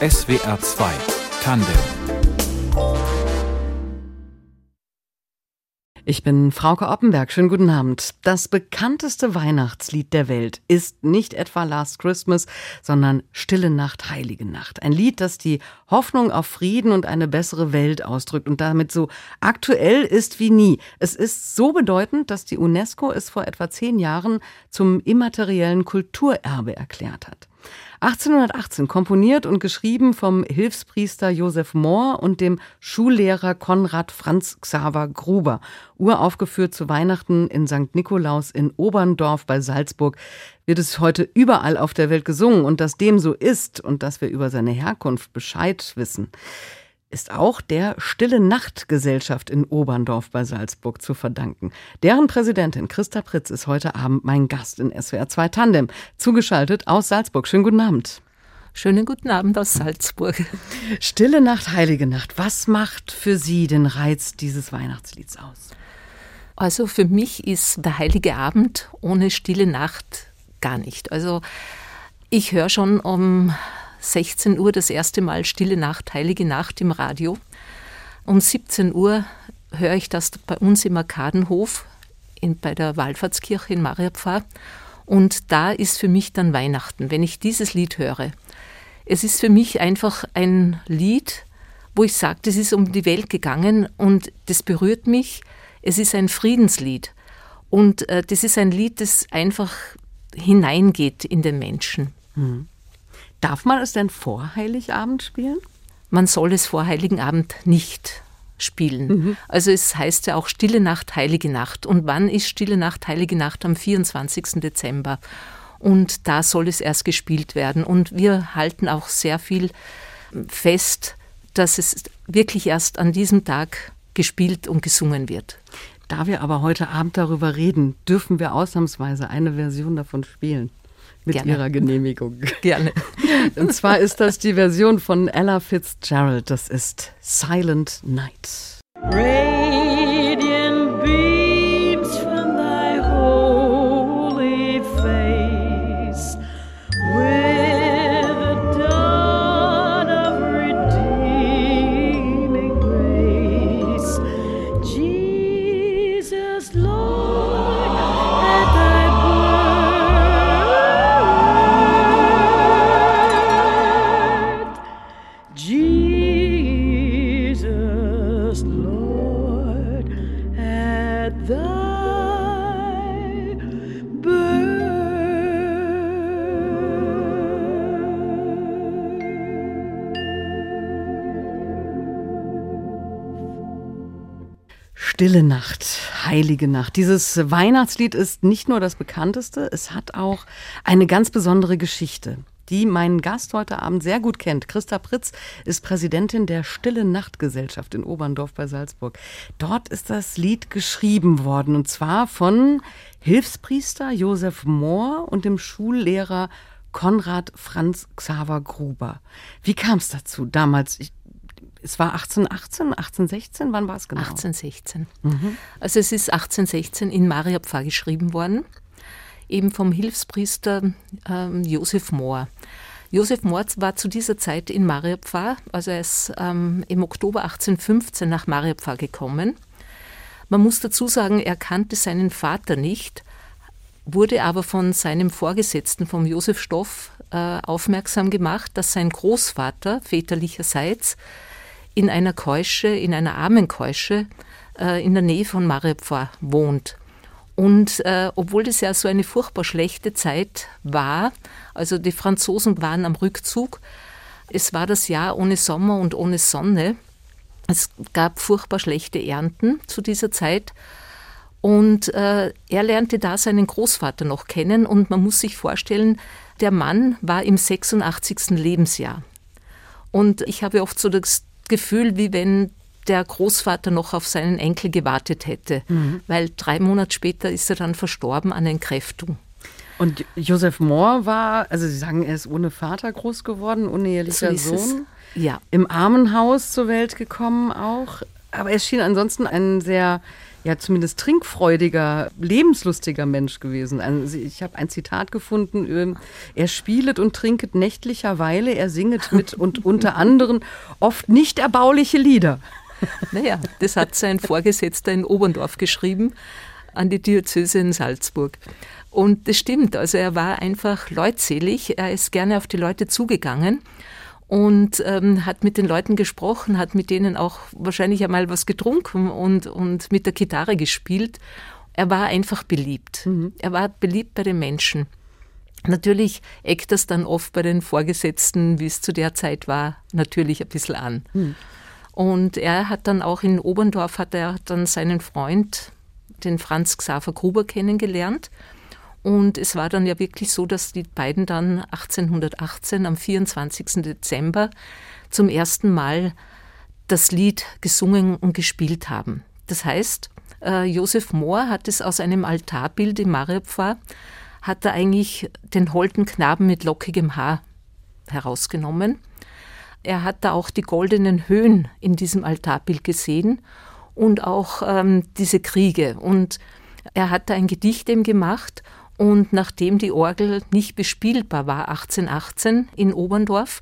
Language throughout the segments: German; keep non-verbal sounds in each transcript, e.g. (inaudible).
SWR 2 Tandem Ich bin Frauke Oppenberg. Schönen guten Abend. Das bekannteste Weihnachtslied der Welt ist nicht etwa Last Christmas, sondern Stille Nacht, Heilige Nacht. Ein Lied, das die Hoffnung auf Frieden und eine bessere Welt ausdrückt und damit so aktuell ist wie nie. Es ist so bedeutend, dass die UNESCO es vor etwa zehn Jahren zum immateriellen Kulturerbe erklärt hat. 1818 komponiert und geschrieben vom Hilfspriester Josef Mohr und dem Schullehrer Konrad Franz Xaver Gruber. Uraufgeführt zu Weihnachten in St. Nikolaus in Oberndorf bei Salzburg wird es heute überall auf der Welt gesungen und dass dem so ist und dass wir über seine Herkunft Bescheid wissen ist auch der Stille Nacht Gesellschaft in Oberndorf bei Salzburg zu verdanken. Deren Präsidentin Christa Pritz ist heute Abend mein Gast in SWR 2 Tandem, zugeschaltet aus Salzburg. Schönen guten Abend. Schönen guten Abend aus Salzburg. Stille Nacht, heilige Nacht. Was macht für Sie den Reiz dieses Weihnachtslieds aus? Also für mich ist der heilige Abend ohne stille Nacht gar nicht. Also ich höre schon um 16 Uhr das erste Mal Stille Nacht, Heilige Nacht im Radio. Um 17 Uhr höre ich das bei uns im Arkadenhof in, bei der Wallfahrtskirche in Mariapfarr. Und da ist für mich dann Weihnachten, wenn ich dieses Lied höre. Es ist für mich einfach ein Lied, wo ich sage, das ist um die Welt gegangen und das berührt mich. Es ist ein Friedenslied. Und äh, das ist ein Lied, das einfach hineingeht in den Menschen. Mhm. Darf man es denn vor Heiligabend spielen? Man soll es vor Heiligen Abend nicht spielen. Mhm. Also es heißt ja auch Stille Nacht, Heilige Nacht. Und wann ist Stille Nacht, Heilige Nacht? Am 24. Dezember. Und da soll es erst gespielt werden. Und wir halten auch sehr viel fest, dass es wirklich erst an diesem Tag gespielt und gesungen wird. Da wir aber heute Abend darüber reden, dürfen wir ausnahmsweise eine Version davon spielen mit Gerne. Ihrer Genehmigung. Gerne. (laughs) Und zwar ist das die Version von Ella Fitzgerald. Das ist Silent Night. Radiant heilige Nacht. Dieses Weihnachtslied ist nicht nur das bekannteste, es hat auch eine ganz besondere Geschichte, die meinen Gast heute Abend sehr gut kennt. Christa Pritz ist Präsidentin der Stille Nacht Gesellschaft in Oberndorf bei Salzburg. Dort ist das Lied geschrieben worden und zwar von Hilfspriester Josef Mohr und dem Schullehrer Konrad Franz Xaver Gruber. Wie kam es dazu damals? Ich es war 1818, 1816, wann war es genau? 1816. Mhm. Also es ist 1816 in Mariapfarr geschrieben worden, eben vom Hilfspriester ähm, Josef Mohr. Josef Mohr war zu dieser Zeit in Mariapfarr, also er ist ähm, im Oktober 1815 nach Mariapfarr gekommen. Man muss dazu sagen, er kannte seinen Vater nicht, wurde aber von seinem Vorgesetzten, vom Josef Stoff, äh, aufmerksam gemacht, dass sein Großvater väterlicherseits in einer Keusche, in einer armen Keusche äh, in der Nähe von Marepfa wohnt. Und äh, obwohl das ja so eine furchtbar schlechte Zeit war, also die Franzosen waren am Rückzug, es war das Jahr ohne Sommer und ohne Sonne. Es gab furchtbar schlechte Ernten zu dieser Zeit. Und äh, er lernte da seinen Großvater noch kennen und man muss sich vorstellen, der Mann war im 86. Lebensjahr. Und ich habe oft so das Gefühl, wie wenn der Großvater noch auf seinen Enkel gewartet hätte, mhm. weil drei Monate später ist er dann verstorben an Entkräftung. Und Josef Mohr war, also Sie sagen, er ist ohne Vater groß geworden, unehelicher so Sohn. Ja. Im Armenhaus zur Welt gekommen auch. Aber er schien ansonsten ein sehr ja zumindest trinkfreudiger, lebenslustiger Mensch gewesen. Also ich habe ein Zitat gefunden, ähm, er spielet und trinket nächtlicherweile, er singet mit (laughs) und unter anderem oft nicht erbauliche Lieder. (laughs) Naja, das hat sein Vorgesetzter in Oberndorf geschrieben an die Diözese in Salzburg. Und das stimmt, also er war einfach leutselig, er ist gerne auf die Leute zugegangen und ähm, hat mit den Leuten gesprochen, hat mit denen auch wahrscheinlich einmal was getrunken und, und mit der Gitarre gespielt. Er war einfach beliebt. Mhm. Er war beliebt bei den Menschen. Natürlich eckt das dann oft bei den Vorgesetzten, wie es zu der Zeit war, natürlich ein bisschen an. Mhm. Und er hat dann auch in Oberndorf hat er dann seinen Freund, den Franz Xaver Gruber, kennengelernt. Und es war dann ja wirklich so, dass die beiden dann 1818 am 24. Dezember zum ersten Mal das Lied gesungen und gespielt haben. Das heißt, äh, Josef Mohr hat es aus einem Altarbild im Mariapfarr, hat er eigentlich den holden Knaben mit lockigem Haar herausgenommen. Er hat da auch die goldenen Höhen in diesem Altarbild gesehen und auch ähm, diese Kriege. Und er hat da ein Gedicht eben gemacht und nachdem die Orgel nicht bespielbar war 1818 in Oberndorf,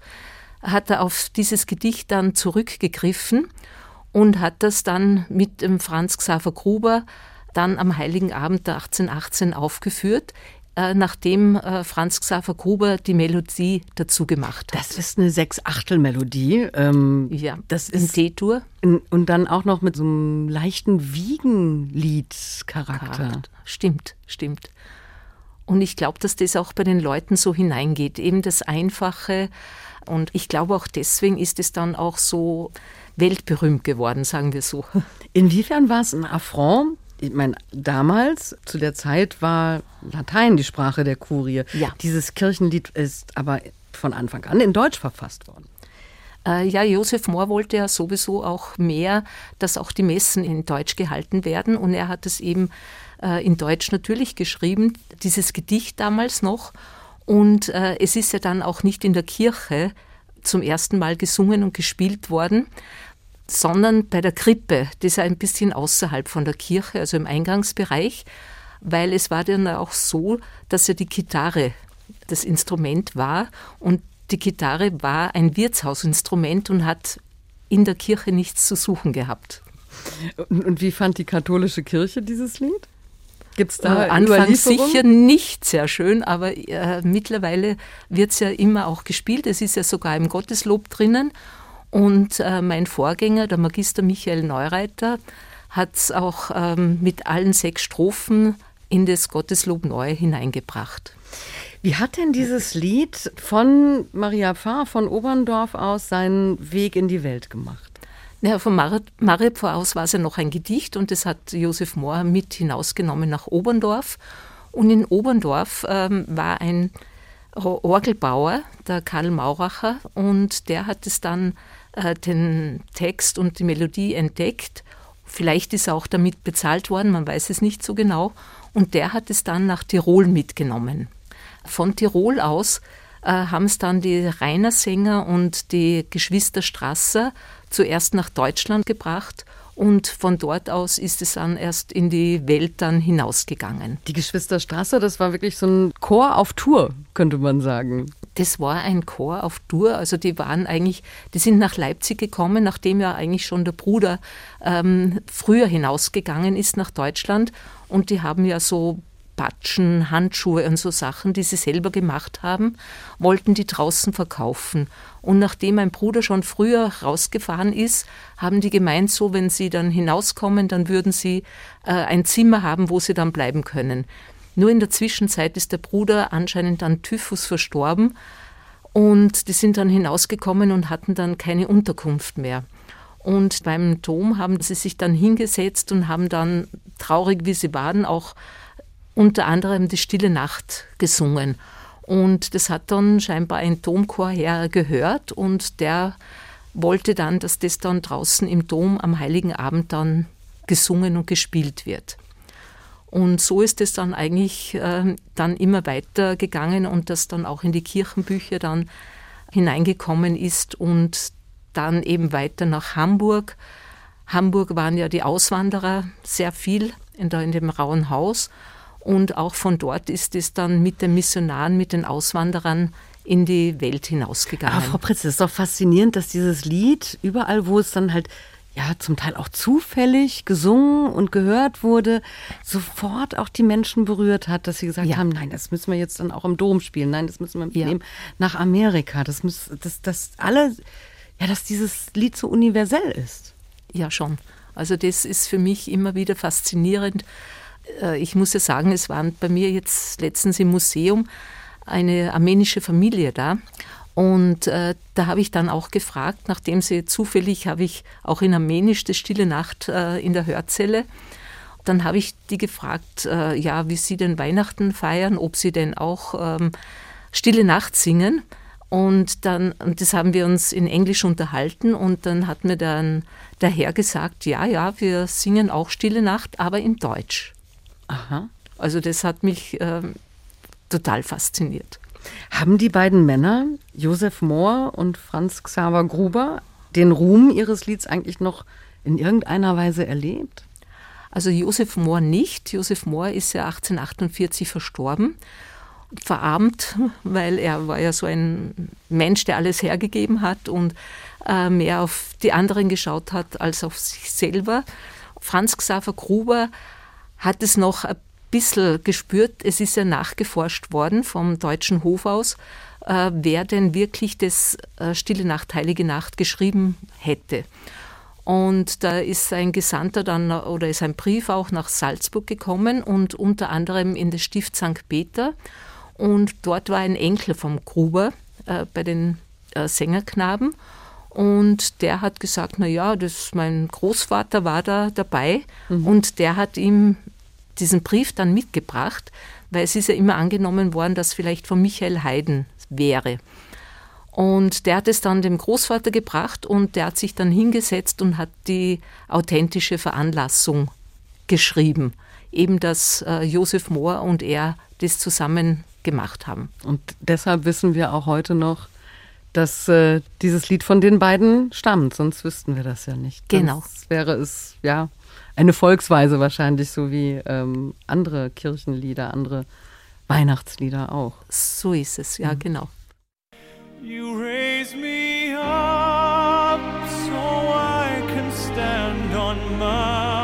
hat er auf dieses Gedicht dann zurückgegriffen und hat das dann mit dem Franz Xaver Gruber dann am Heiligen Abend 1818 aufgeführt, äh, nachdem äh, Franz Xaver Gruber die Melodie dazu gemacht hat. Das ist eine Sechs-Achtel-Melodie. Ähm, ja, das ist in D-Dur. Und dann auch noch mit so einem leichten Wiegenlied-Charakter. Stimmt, stimmt. Und ich glaube, dass das auch bei den Leuten so hineingeht, eben das Einfache. Und ich glaube auch deswegen ist es dann auch so weltberühmt geworden, sagen wir so. (laughs) Inwiefern war es ein Affront? Ich meine, damals, zu der Zeit, war Latein die Sprache der Kurie. Ja. Dieses Kirchenlied ist aber von Anfang an in Deutsch verfasst worden. Äh, ja, Josef Mohr wollte ja sowieso auch mehr, dass auch die Messen in Deutsch gehalten werden. Und er hat es eben äh, in Deutsch natürlich geschrieben, dieses Gedicht damals noch. Und äh, es ist ja dann auch nicht in der Kirche zum ersten Mal gesungen und gespielt worden, sondern bei der Krippe, das ist ein bisschen außerhalb von der Kirche, also im Eingangsbereich, weil es war dann auch so, dass ja die Gitarre das Instrument war und die Gitarre war ein Wirtshausinstrument und hat in der Kirche nichts zu suchen gehabt. Und wie fand die katholische Kirche dieses Lied? Gibt es da äh, Anfangs sicher nicht sehr schön, aber äh, mittlerweile wird es ja immer auch gespielt. Es ist ja sogar im Gotteslob drinnen. Und äh, mein Vorgänger, der Magister Michael Neureiter, hat es auch ähm, mit allen sechs Strophen in das Gotteslob neu hineingebracht. Wie hat denn dieses Lied von Maria Pfarr von Oberndorf aus seinen Weg in die Welt gemacht? Ja, von Maripor aus war es ja noch ein Gedicht und das hat Josef Mohr mit hinausgenommen nach Oberndorf. Und in Oberndorf ähm, war ein Orgelbauer, der Karl Mauracher, und der hat es dann äh, den Text und die Melodie entdeckt. Vielleicht ist er auch damit bezahlt worden, man weiß es nicht so genau. Und der hat es dann nach Tirol mitgenommen. Von Tirol aus äh, haben es dann die Rainer Sänger und die Geschwister Strasser zuerst nach Deutschland gebracht und von dort aus ist es dann erst in die Welt dann hinausgegangen. Die Geschwister Strasser, das war wirklich so ein Chor auf Tour, könnte man sagen. Das war ein Chor auf Tour. Also die waren eigentlich, die sind nach Leipzig gekommen, nachdem ja eigentlich schon der Bruder ähm, früher hinausgegangen ist nach Deutschland. Und die haben ja so Batschen, Handschuhe und so Sachen, die sie selber gemacht haben, wollten die draußen verkaufen. Und nachdem mein Bruder schon früher rausgefahren ist, haben die gemeint, so wenn sie dann hinauskommen, dann würden sie äh, ein Zimmer haben, wo sie dann bleiben können. Nur in der Zwischenzeit ist der Bruder anscheinend an Typhus verstorben und die sind dann hinausgekommen und hatten dann keine Unterkunft mehr. Und beim Dom haben sie sich dann hingesetzt und haben dann, traurig wie sie waren, auch unter anderem die Stille Nacht gesungen. Und das hat dann scheinbar ein Domchor hergehört und der wollte dann, dass das dann draußen im Dom am Heiligen Abend dann gesungen und gespielt wird. Und so ist es dann eigentlich äh, dann immer weiter gegangen und das dann auch in die Kirchenbücher dann hineingekommen ist und dann eben weiter nach Hamburg Hamburg waren ja die Auswanderer sehr viel in, der, in dem Rauen Haus. Und auch von dort ist es dann mit den Missionaren, mit den Auswanderern in die Welt hinausgegangen. Aber Frau Pritz, es ist doch faszinierend, dass dieses Lied überall, wo es dann halt ja zum Teil auch zufällig gesungen und gehört wurde, sofort auch die Menschen berührt hat, dass sie gesagt ja. haben, nein, das müssen wir jetzt dann auch im Dom spielen, nein, das müssen wir mitnehmen ja. nach Amerika. Das muss, das, das alle, ja, dass dieses Lied so universell ist. Ja, schon. Also das ist für mich immer wieder faszinierend. Äh, ich muss ja sagen, es waren bei mir jetzt letztens im Museum eine armenische Familie da. Und äh, da habe ich dann auch gefragt, nachdem sie zufällig habe ich auch in Armenisch das Stille Nacht äh, in der Hörzelle. Dann habe ich die gefragt, äh, ja, wie sie denn Weihnachten feiern, ob sie denn auch ähm, Stille Nacht singen. Und dann, und das haben wir uns in Englisch unterhalten und dann hat mir dann der Herr gesagt, ja, ja, wir singen auch Stille Nacht, aber in Deutsch. Aha. Also das hat mich ähm, total fasziniert. Haben die beiden Männer, Josef Mohr und Franz Xaver Gruber, den Ruhm ihres Lieds eigentlich noch in irgendeiner Weise erlebt? Also Josef Mohr nicht. Josef Mohr ist ja 1848 verstorben, verarmt, weil er war ja so ein Mensch, der alles hergegeben hat und äh, mehr auf die anderen geschaut hat als auf sich selber. Franz Xaver Gruber hat es noch ein bisschen gespürt, es ist ja nachgeforscht worden vom Deutschen Hof aus, äh, wer denn wirklich das äh, Stille Nacht, Heilige Nacht geschrieben hätte. Und da ist ein Gesandter dann oder ist ein Brief auch nach Salzburg gekommen und unter anderem in das Stift St. Peter. Und dort war ein Enkel vom Gruber äh, bei den äh, Sängerknaben. Und der hat gesagt, na ja, das mein Großvater war da dabei mhm. und der hat ihm diesen Brief dann mitgebracht, weil es ist ja immer angenommen worden, dass vielleicht von Michael Haydn wäre. Und der hat es dann dem Großvater gebracht und der hat sich dann hingesetzt und hat die authentische Veranlassung geschrieben. Eben, dass äh, Josef Mohr und er das zusammen gemacht haben. Und deshalb wissen wir auch heute noch, dass äh, dieses Lied von den beiden stammt, sonst wüssten wir das ja nicht. Genau. Sonst wäre es, ja, eine Volksweise wahrscheinlich, so wie ähm, andere Kirchenlieder, andere Weihnachtslieder auch. So ist es, ja, mhm. genau. You raise me up so I can stand on mountains.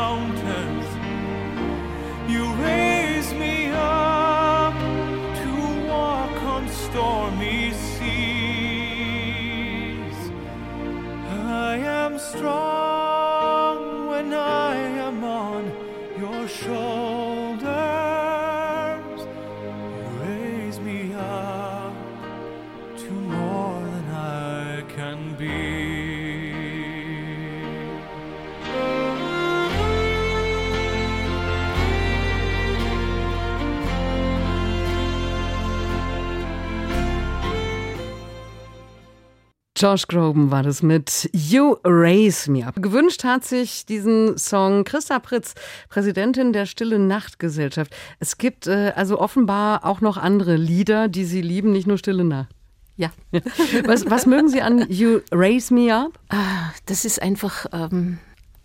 Josh Groban war das mit You Raise Me Up. Gewünscht hat sich diesen Song Christa Pritz, Präsidentin der Stille Nacht Gesellschaft. Es gibt äh, also offenbar auch noch andere Lieder, die Sie lieben, nicht nur Stille Nacht. Ja. (laughs) Was, was mögen Sie an You Raise Me Up? Ah, das ist einfach ähm,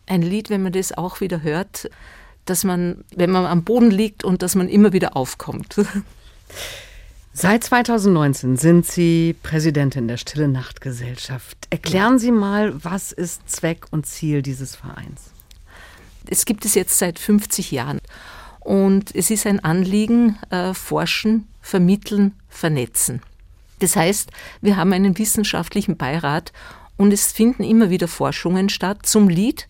ein Lied, wenn man das auch wieder hört, dass man, wenn man am Boden liegt und dass man immer wieder aufkommt. (laughs) Seit 2019 sind Sie Präsidentin der Stille Nacht Gesellschaft. Erklären Sie mal, was ist Zweck und Ziel dieses Vereins? Es gibt es jetzt seit 50 Jahren und es ist ein Anliegen, äh, forschen, vermitteln, vernetzen. Das heißt, wir haben einen wissenschaftlichen Beirat und es finden immer wieder Forschungen statt zum Lied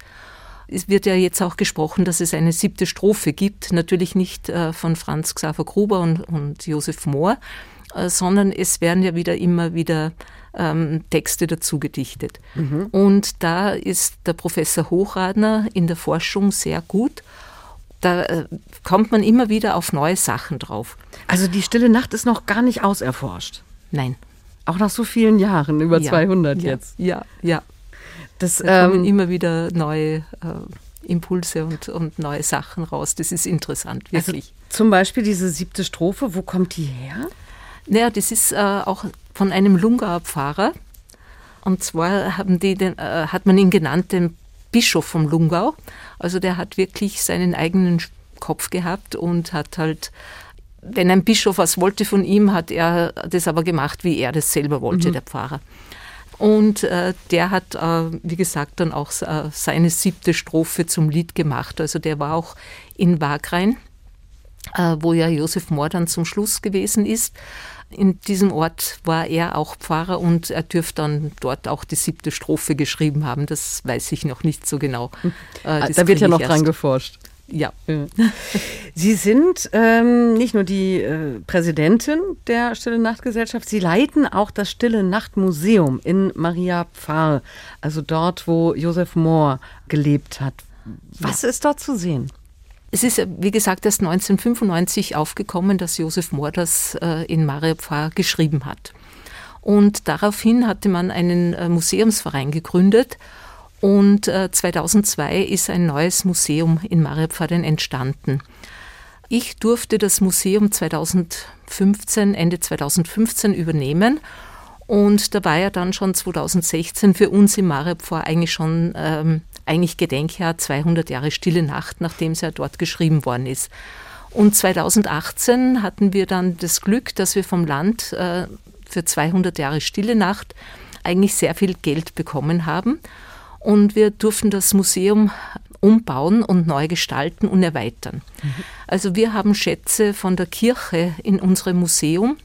es wird ja jetzt auch gesprochen, dass es eine siebte Strophe gibt, natürlich nicht äh, von Franz Xaver Gruber und, und Josef Mohr, äh, sondern es werden ja wieder immer wieder ähm, Texte dazu gedichtet. Mhm. Und da ist der Professor Hochradner in der Forschung sehr gut. Da äh, kommt man immer wieder auf neue Sachen drauf. Also die Stille Nacht ist noch gar nicht auserforscht. Nein. Auch nach so vielen Jahren, über ja, 200 ja, jetzt. Ja, ja. Das, da kommen ähm, immer wieder neue äh, Impulse und, und neue Sachen raus. Das ist interessant, also wirklich. Also zum Beispiel diese siebte Strophe, wo kommt die her? Naja, das ist äh, auch von einem Lungauer Pfarrer. Und zwar haben die den, äh, hat man ihn genannt, den Bischof vom Lungau. Also der hat wirklich seinen eigenen Kopf gehabt und hat halt, wenn ein Bischof was wollte von ihm, hat er das aber gemacht, wie er das selber wollte, mhm. der Pfarrer. Und äh, der hat, äh, wie gesagt, dann auch äh, seine siebte Strophe zum Lied gemacht. Also der war auch in Wagrain, äh, wo ja Josef Mohr dann zum Schluss gewesen ist. In diesem Ort war er auch Pfarrer und er dürfte dann dort auch die siebte Strophe geschrieben haben. Das weiß ich noch nicht so genau. Äh, da wird ja noch dran geforscht. Ja. (laughs) Sie sind ähm, nicht nur die äh, Präsidentin der Stille Nachtgesellschaft, Sie leiten auch das Stille Nachtmuseum in Maria Pfarr, also dort, wo Josef Mohr gelebt hat. Was ja. ist dort zu sehen? Es ist, wie gesagt, erst 1995 aufgekommen, dass Josef Mohr das äh, in Maria Pfarr geschrieben hat. Und daraufhin hatte man einen äh, Museumsverein gegründet und 2002 äh, ist ein neues Museum in Mariapfarden entstanden. Ich durfte das Museum 2015, Ende 2015 übernehmen. Und da war ja dann schon 2016 für uns in Mariapfar eigentlich schon ähm, eigentlich Gedenkjahr 200 Jahre Stille Nacht, nachdem es ja dort geschrieben worden ist. Und 2018 hatten wir dann das Glück, dass wir vom Land äh, für 200 Jahre Stille Nacht eigentlich sehr viel Geld bekommen haben und wir durften das Museum umbauen und neu gestalten und erweitern. Mhm. Also wir haben Schätze von der Kirche in unserem Museum.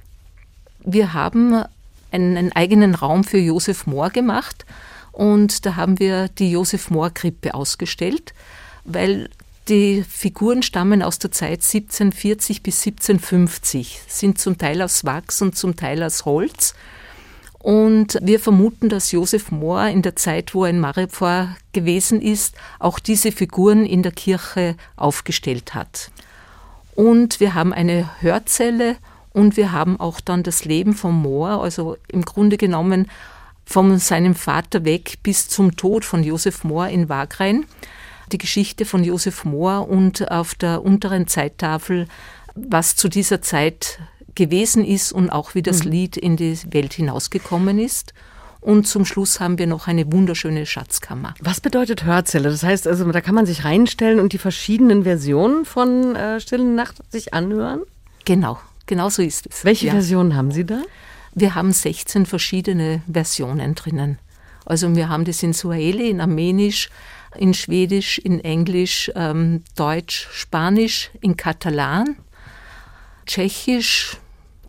Wir haben einen, einen eigenen Raum für Josef Mohr gemacht und da haben wir die Josef Mohr Krippe ausgestellt, weil die Figuren stammen aus der Zeit 1740 bis 1750, sind zum Teil aus Wachs und zum Teil aus Holz. Und wir vermuten, dass Josef Mohr in der Zeit, wo er in Maripor gewesen ist, auch diese Figuren in der Kirche aufgestellt hat. Und wir haben eine Hörzelle und wir haben auch dann das Leben von Mohr, also im Grunde genommen von seinem Vater weg bis zum Tod von Josef Mohr in Wagrain. Die Geschichte von Josef Mohr und auf der unteren Zeittafel, was zu dieser Zeit gewesen ist und auch wie das mhm. Lied in die Welt hinausgekommen ist. Und zum Schluss haben wir noch eine wunderschöne Schatzkammer. Was bedeutet Hörzelle? Das heißt also, da kann man sich reinstellen und die verschiedenen Versionen von äh, Stille Nacht sich anhören? Genau, genau so ist es. Welche ja. Versionen haben Sie da? Wir haben 16 verschiedene Versionen drinnen. Also wir haben das in Suaheli, in Armenisch, in Schwedisch, in Englisch, ähm, Deutsch, Spanisch, in Katalan, Tschechisch,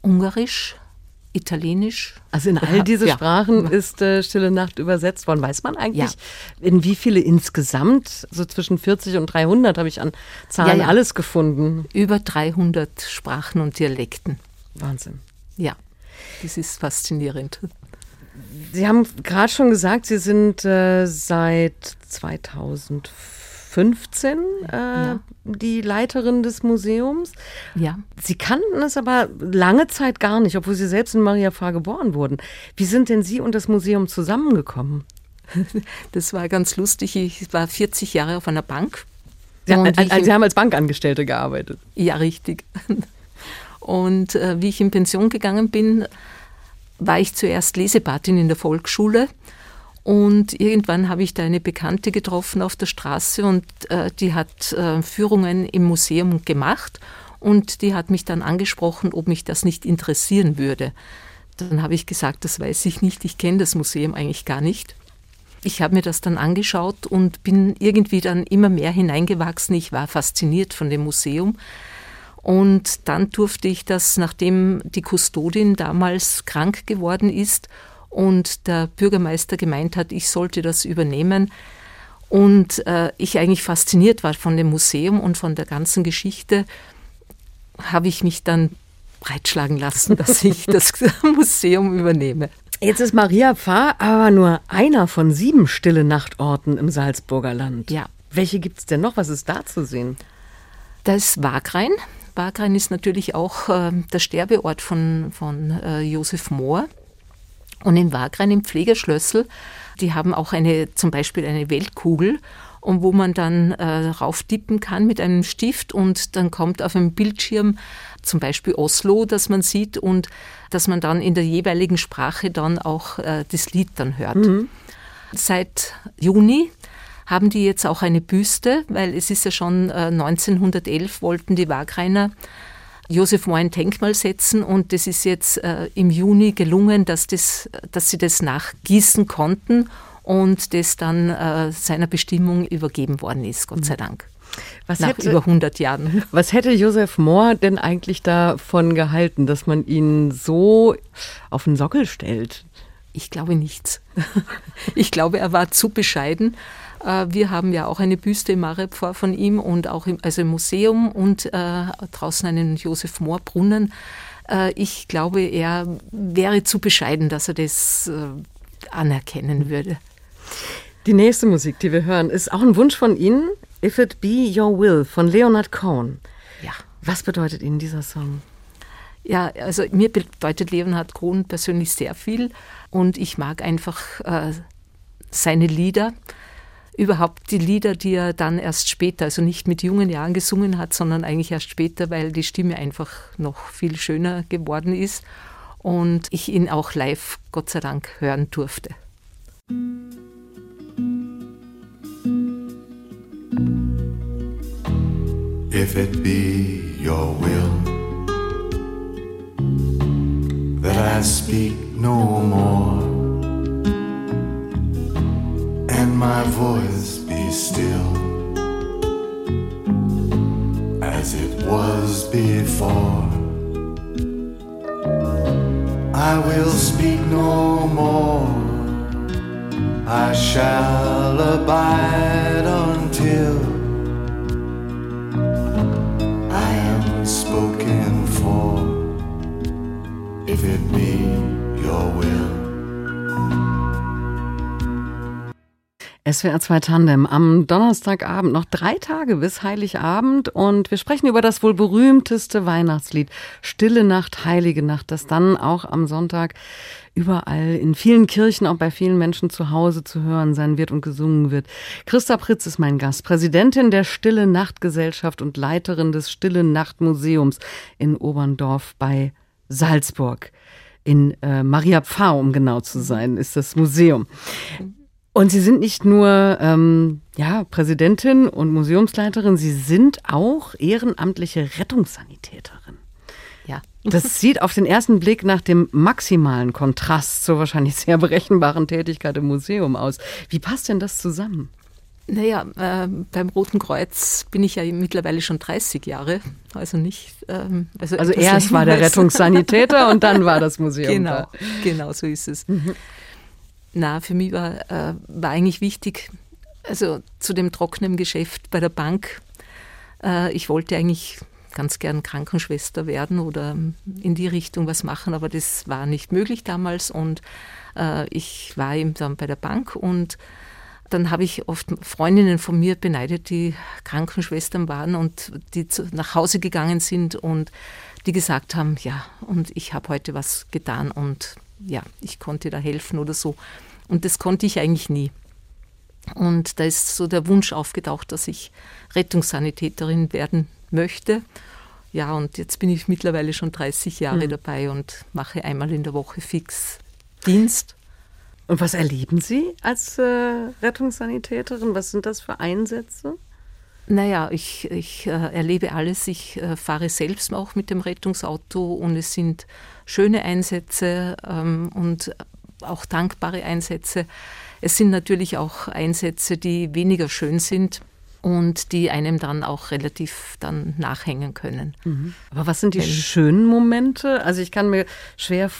Ungarisch, Italienisch. Also in all diese ja. Sprachen ist äh, Stille Nacht übersetzt worden. Weiß man eigentlich, ja. in wie viele insgesamt, so zwischen 40 und 300 habe ich an Zahlen ja, alles gefunden. Über 300 Sprachen und Dialekten. Wahnsinn. Ja, das ist faszinierend. Sie haben gerade schon gesagt, Sie sind äh, seit 2004 15 äh, ja. die Leiterin des Museums. Ja. Sie kannten es aber lange Zeit gar nicht, obwohl Sie selbst in Maria Pfarr geboren wurden. Wie sind denn Sie und das Museum zusammengekommen? (laughs) Das war ganz lustig. Ich war 40 Jahre auf einer Bank. Sie, haben, also Sie haben als Bankangestellte gearbeitet. Ja, richtig. Und äh, wie ich in Pension gegangen bin, war ich zuerst Lesepatin in der Volksschule und irgendwann habe ich da eine Bekannte getroffen auf der Straße und äh, die hat äh, Führungen im Museum gemacht und die hat mich dann angesprochen, ob mich das nicht interessieren würde. Dann habe ich gesagt, das weiß ich nicht, ich kenne das Museum eigentlich gar nicht. Ich habe mir das dann angeschaut und bin irgendwie dann immer mehr hineingewachsen. Ich war fasziniert von dem Museum. Und dann durfte ich das, nachdem die Kustodin damals krank geworden ist und der Bürgermeister gemeint hat, ich sollte das übernehmen. Und äh, ich eigentlich fasziniert war von dem Museum und von der ganzen Geschichte, habe ich mich dann breitschlagen lassen, dass ich das (laughs) Museum übernehme. Jetzt ist Maria Pfarr aber nur einer von sieben stille Nachtorten im Salzburger Land. Ja. Welche gibt es denn noch? Was ist da zu sehen? Da ist Wagrain. Wagrain ist natürlich auch äh, der Sterbeort von, von äh, Josef Mohr. Und in Wagrain im Pflegeschlössel, die haben auch eine, zum Beispiel eine Weltkugel, und wo man dann äh, rauftippen kann mit einem Stift und dann kommt auf einem Bildschirm zum Beispiel Oslo, das man sieht und dass man dann in der jeweiligen Sprache dann auch äh, das Lied dann hört. Mhm. Seit Juni haben die jetzt auch eine Büste, weil es ist ja schon äh, 1911 wollten die Wagreiner Josef Mohr ein Denkmal setzen und das ist jetzt äh, im Juni gelungen, dass, das, dass sie das nachgießen konnten und das dann äh, seiner Bestimmung übergeben worden ist, Gott sei Dank. Was nach hätte, über 100 Jahren. (laughs) Was hätte Josef Mohr denn eigentlich davon gehalten, dass man ihn so auf den Sockel stellt? Ich glaube nichts. (laughs) Ich glaube, er war zu bescheiden. Äh, wir haben ja auch eine Büste im Marepfor von ihm und auch im, also im Museum und äh, draußen einen Josef Mohr Brunnen. Äh, ich glaube, er wäre zu bescheiden, dass er das anerkennen würde. Die nächste Musik, die wir hören, ist auch ein Wunsch von Ihnen. If It Be Your Will von Leonard Cohen. Ja. Was bedeutet Ihnen dieser Song? Ja, also mir bedeutet Leonard Cohen persönlich sehr viel und ich mag einfach äh, seine Lieder. Überhaupt die Lieder, die er dann erst später, also nicht mit jungen Jahren gesungen hat, sondern eigentlich erst später, weil die Stimme einfach noch viel schöner geworden ist und ich ihn auch live, Gott sei Dank, hören durfte. if it be your will that I speak no more and my voice be still as it was before. I will speak no more. I shall abide until SWR 2 Tandem am Donnerstagabend, noch drei Tage bis Heiligabend und wir sprechen über das wohl berühmteste Weihnachtslied Stille Nacht, Heilige Nacht, das dann auch am Sonntag überall in vielen Kirchen, auch bei vielen Menschen zu Hause zu hören sein wird und gesungen wird. Christa Pritz ist mein Gast, Präsidentin der Stille Nacht Gesellschaft und Leiterin des Stille Nacht Museums in Oberndorf bei Salzburg. In äh, Maria Pfarr, um genau zu sein, ist das Museum. Und Sie sind nicht nur ähm, ja, Präsidentin und Museumsleiterin, Sie sind auch ehrenamtliche Rettungssanitäterin. Ja. Das (laughs) sieht auf den ersten Blick nach dem maximalen Kontrast zur wahrscheinlich sehr berechenbaren Tätigkeit im Museum aus. Wie passt denn das zusammen? Naja, äh, beim Roten Kreuz bin ich ja mittlerweile schon 30 Jahre, also nicht. Ähm, also, also erst war der Rettungssanitäter und dann war das (laughs) Museum. Genau, da. genau so ist es. Mhm. Na, für mich war, äh, war eigentlich wichtig, also zu dem trockenen Geschäft bei der Bank. Äh, ich wollte eigentlich ganz gern Krankenschwester werden oder in die Richtung was machen, aber das war nicht möglich damals und äh, ich war eben dann bei der Bank und dann habe ich oft Freundinnen von mir beneidet, die Krankenschwestern waren und die zu, nach Hause gegangen sind und die gesagt haben, ja, und ich habe heute was getan und ja, ich konnte da helfen oder so. Und das konnte ich eigentlich nie. Und da ist so der Wunsch aufgetaucht, dass ich Rettungssanitäterin werden möchte. Ja, und jetzt bin ich mittlerweile schon 30 Jahre mhm. dabei und mache einmal in der Woche fix Dienst. Und was erleben Sie als äh, Rettungssanitäterin? Was sind das für Einsätze? Naja, ich, ich äh, erlebe alles. Ich äh, fahre selbst auch mit dem Rettungsauto und es sind schöne Einsätze ähm, und auch dankbare Einsätze. Es sind natürlich auch Einsätze, die weniger schön sind und die einem dann auch relativ dann nachhängen können. Mhm. Aber was sind die Wenn, schönen Momente? Also ich kann mir schwer,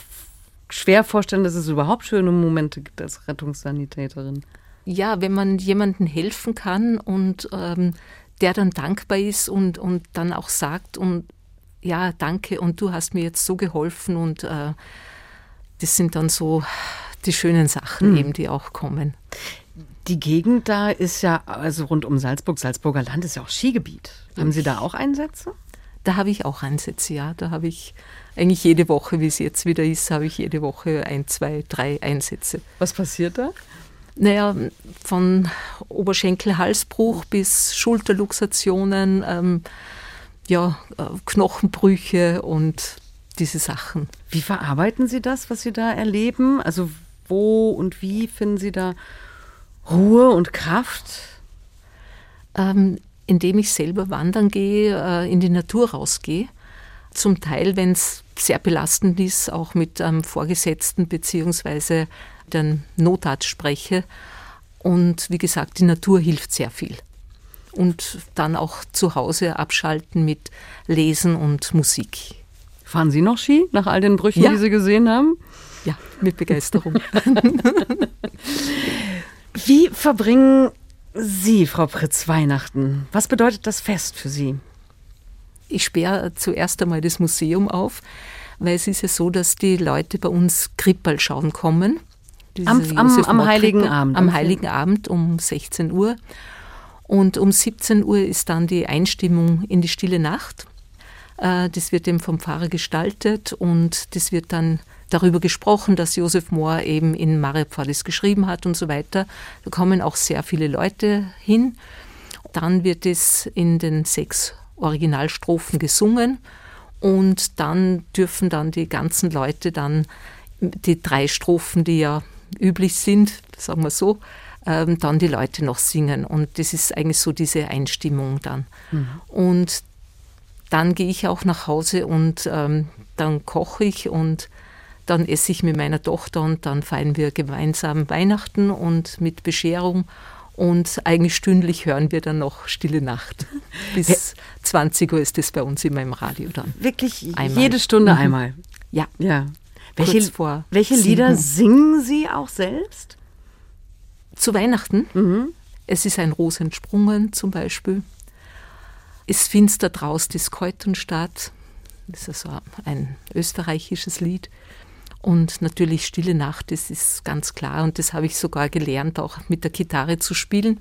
schwer vorstellen, dass es überhaupt schöne Momente gibt als Rettungssanitäterin. Ja, wenn man jemandem helfen kann und ähm, der dann dankbar ist und, und dann auch sagt und ja, danke und du hast mir jetzt so geholfen und äh, das sind dann so die schönen Sachen mhm. eben, die auch kommen. Die Gegend da ist ja, also rund um Salzburg, Salzburger Land ist ja auch Skigebiet. Haben Sie da auch Einsätze? Da habe ich auch Einsätze, ja. Da habe ich eigentlich jede Woche, wie es jetzt wieder ist, habe ich jede Woche ein, zwei, drei Einsätze. Was passiert da? Naja, von Oberschenkel-Halsbruch bis Schulterluxationen, ähm, ja, äh, Knochenbrüche und diese Sachen. Wie verarbeiten Sie das, was Sie da erleben? Also wo und wie finden Sie da Ruhe und Kraft? Ähm, indem ich selber wandern gehe, äh, in die Natur rausgehe. Zum Teil, wenn es sehr belastend ist, auch mit einem Vorgesetzten bzw. den Notarzt spreche. Und wie gesagt, die Natur hilft sehr viel. Und dann auch zu Hause abschalten mit Lesen und Musik. Fahren Sie noch Ski nach all den Brüchen, ja. die Sie gesehen haben? Ja, mit Begeisterung. (laughs) Wie verbringen Sie, Frau Pritz, Weihnachten? Was bedeutet das Fest für Sie? Ich sperre zuerst einmal das Museum auf, weil es ist ja so, dass die Leute bei uns Krippel schauen kommen. Am, am, am Heiligen Abend. Am Heiligen Abend um 16 Uhr. Und um 17 Uhr ist dann die Einstimmung in die stille Nacht. Äh, das wird eben vom Pfarrer gestaltet und das wird dann darüber gesprochen, dass Josef Mohr eben in Mariapfadis geschrieben hat und so weiter. Da kommen auch sehr viele Leute hin. Dann wird es in den sechs Originalstrophen gesungen und dann dürfen dann die ganzen Leute dann die drei Strophen, die ja üblich sind, sagen wir so, ähm, dann die Leute noch singen. Und das ist eigentlich so diese Einstimmung dann. Mhm. Und dann gehe ich auch nach Hause und ähm, dann koche ich und dann esse ich mit meiner Tochter und dann feiern wir gemeinsam Weihnachten und mit Bescherung. Und eigentlich stündlich hören wir dann noch Stille Nacht. (laughs) Bis 20 Uhr ist das bei uns immer im Radio dann. Wirklich einmal. jede Stunde mhm. einmal? Ja. ja. Welche, welche Lieder singen Sie auch selbst? Zu Weihnachten? Mhm. Es ist ein Ros entsprungen zum Beispiel. Es finster draus des Keutenstadt. Das ist also ein österreichisches Lied. Und natürlich Stille Nacht, das ist ganz klar. Und das habe ich sogar gelernt, auch mit der Gitarre zu spielen.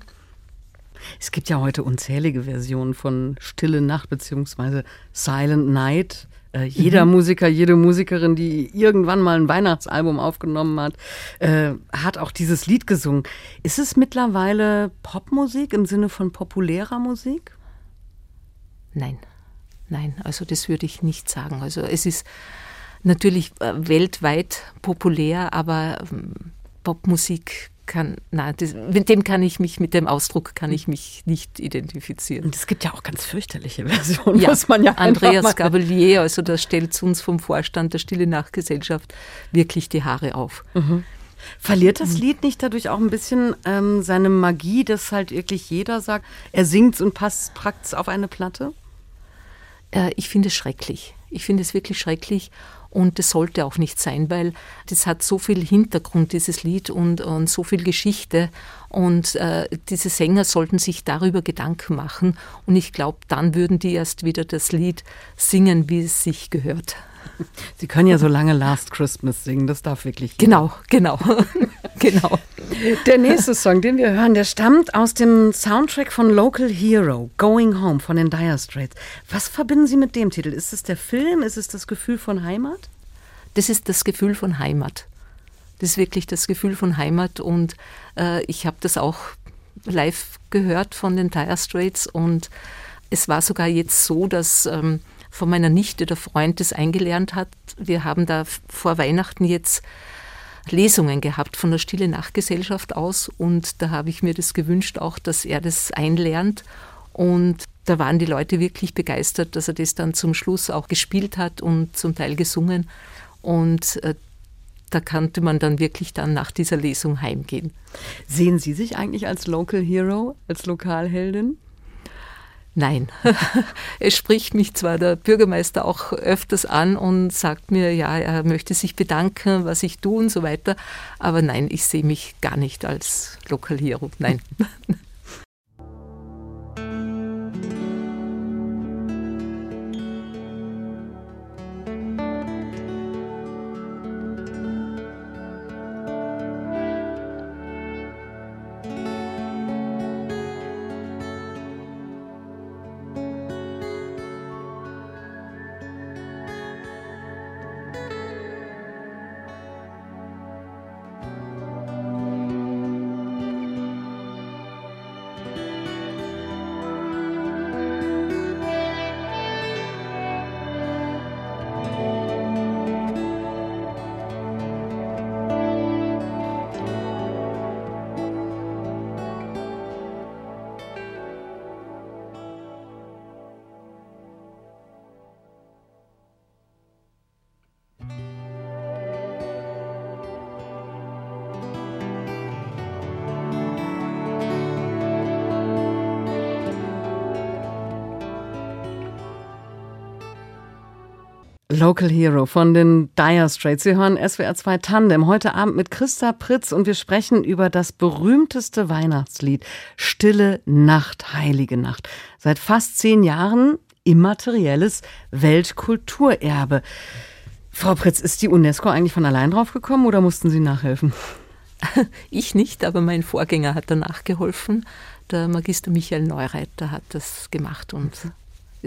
Es gibt ja heute unzählige Versionen von Stille Nacht bzw. Silent Night. Äh, jeder mhm. Musiker, jede Musikerin, die irgendwann mal ein Weihnachtsalbum aufgenommen hat, äh, hat auch dieses Lied gesungen. Ist es mittlerweile Popmusik im Sinne von populärer Musik? Nein, nein, also das würde ich nicht sagen. Also es ist natürlich äh, weltweit populär, aber ähm, Popmusik kann, nein, das, mit dem kann ich mich, mit dem Ausdruck kann ich mich nicht identifizieren. Und es gibt ja auch ganz fürchterliche Versionen, ja, muss man ja Andreas Gabalier, also da stellt uns vom Vorstand der Stille Nachtgesellschaft wirklich die Haare auf. Mhm. Verliert das. Lied nicht dadurch auch ein bisschen ähm, seine Magie, dass halt wirklich jeder sagt, er singt und passt praktisch auf eine Platte? Äh, ich finde es schrecklich. Ich finde es wirklich schrecklich und das sollte auch nicht sein, weil das hat so viel Hintergrund, dieses Lied, und, und so viel Geschichte. Und äh, diese Sänger sollten sich darüber Gedanken machen. Und ich glaube, dann würden die erst wieder das Lied singen, wie es sich gehört. Sie können ja so lange Last Christmas singen, das darf wirklich. Genau, genau, (laughs) genau. Der nächste Song, den wir hören, der stammt aus dem Soundtrack von Local Hero, Going Home von den Dire Straits. Was verbinden Sie mit dem Titel? Ist es der Film? Ist es das Gefühl von Heimat? Das ist das Gefühl von Heimat. Das ist wirklich das Gefühl von Heimat und äh, ich habe das auch live gehört von den Dire Straits und es war sogar jetzt so, dass ähm, von meiner Nichte der Freund das eingelernt hat. Wir haben da vor Weihnachten jetzt Lesungen gehabt von der Stille Nachtgesellschaft aus und da habe ich mir das gewünscht auch, dass er das einlernt und da waren die Leute wirklich begeistert, dass er das dann zum Schluss auch gespielt hat und zum Teil gesungen und äh, da konnte man dann wirklich dann nach dieser Lesung heimgehen. Sehen Sie sich eigentlich als Local Hero, als Lokalheldin? Nein, (laughs) es spricht mich zwar der Bürgermeister auch öfters an und sagt mir, ja, er möchte sich bedanken, was ich tue und so weiter, aber nein, ich sehe mich gar nicht als Lokalierung, nein. (laughs) Local Hero von den Dire Straits. Sie hören SWR 2 Tandem heute Abend mit Christa Pritz und wir sprechen über das berühmteste Weihnachtslied Stille Nacht, Heilige Nacht. Seit fast zehn Jahren immaterielles Weltkulturerbe. Frau Pritz, ist die UNESCO eigentlich von allein drauf gekommen oder mussten Sie nachhelfen? (laughs) Ich nicht, aber mein Vorgänger hat danach geholfen. Der Magister Michael Neureiter hat das gemacht und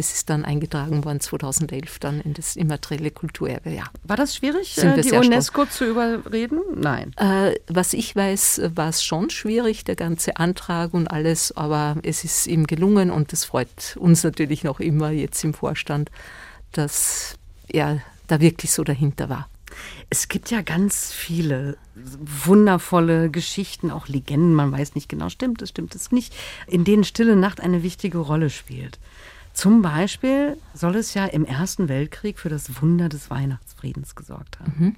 es ist dann eingetragen worden 2011 dann in das immaterielle Kulturerbe. Ja. War das schwierig, äh, die UNESCO stolz. zu überreden? Nein. Äh, was ich weiß, war es schon schwierig, der ganze Antrag und alles, aber es ist ihm gelungen und das freut uns natürlich noch immer jetzt im Vorstand, dass er da wirklich so dahinter war. Es gibt ja ganz viele wundervolle Geschichten, auch Legenden, man weiß nicht genau, stimmt es, stimmt es nicht, in denen Stille Nacht eine wichtige Rolle spielt. Zum Beispiel soll es ja im Ersten Weltkrieg für das Wunder des Weihnachtsfriedens gesorgt haben. Mhm.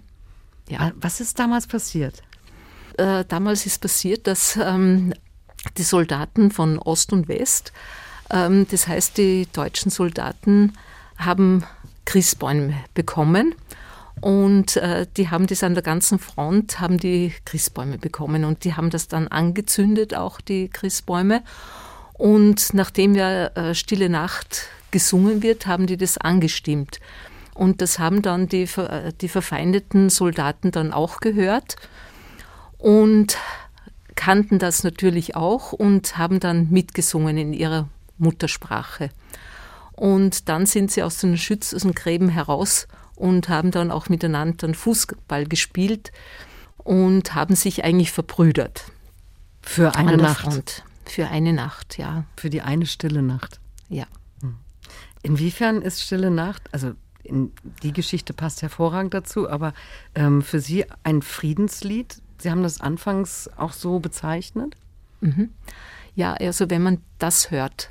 Ja. Äh, was ist damals passiert? Äh, damals ist passiert, dass ähm, die Soldaten von Ost und West, ähm, das heißt die deutschen Soldaten, haben Christbäume bekommen und äh, die haben das an der ganzen Front, haben die Christbäume bekommen und die haben das dann angezündet, auch die Christbäume. Und nachdem ja äh, Stille Nacht gesungen wird, haben die das angestimmt. Und das haben dann die, äh, die verfeindeten Soldaten dann auch gehört und kannten das natürlich auch und haben dann mitgesungen in ihrer Muttersprache. Und dann sind sie aus den Schütz, aus den Gräben heraus und haben dann auch miteinander dann Fußball gespielt und haben sich eigentlich verbrüdert. Für eine Nacht. Front. Für eine Nacht, ja. Für die eine stille Nacht. Ja. Hm. Inwiefern ist Stille Nacht, also die Geschichte passt hervorragend dazu, aber ähm, für Sie ein Friedenslied? Sie haben das anfangs auch so bezeichnet? Mhm. Ja, also wenn man das hört,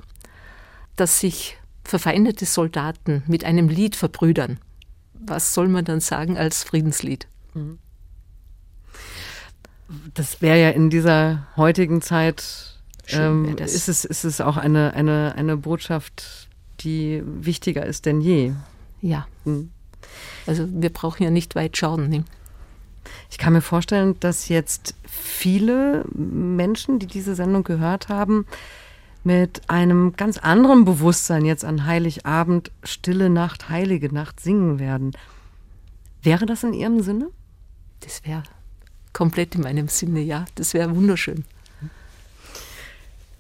dass sich verfeindete Soldaten mit einem Lied verbrüdern, was soll man dann sagen als Friedenslied? Mhm. Das wäre ja in dieser heutigen Zeit ähm, ist, es, ist es auch eine, eine, eine Botschaft, die wichtiger ist denn je. Ja. Hm. Also wir brauchen ja nicht weit schauen. Ne? Ich kann mir vorstellen, dass jetzt viele Menschen, die diese Sendung gehört haben, mit einem ganz anderen Bewusstsein jetzt an Heiligabend Stille Nacht, Heilige Nacht singen werden. Wäre das in Ihrem Sinne? Das wäre komplett in meinem Sinne, ja. Das wäre wunderschön.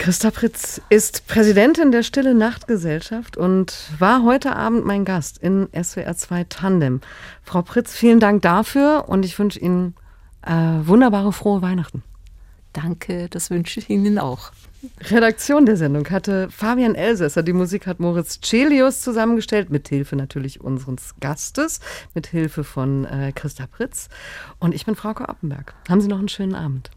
Christa Pritz ist Präsidentin der Stille Nacht Gesellschaft und war heute Abend mein Gast in SWR 2 Tandem. Frau Pritz, vielen Dank dafür und ich wünsche Ihnen äh, wunderbare, frohe Weihnachten. Danke, das wünsche ich Ihnen auch. Redaktion der Sendung hatte Fabian Elsässer. Die Musik hat Moritz Celius zusammengestellt, mit Hilfe natürlich unseres Gastes, mit Hilfe von äh, Christa Pritz. Und ich bin Frauke Oppenberg. Haben Sie noch einen schönen Abend.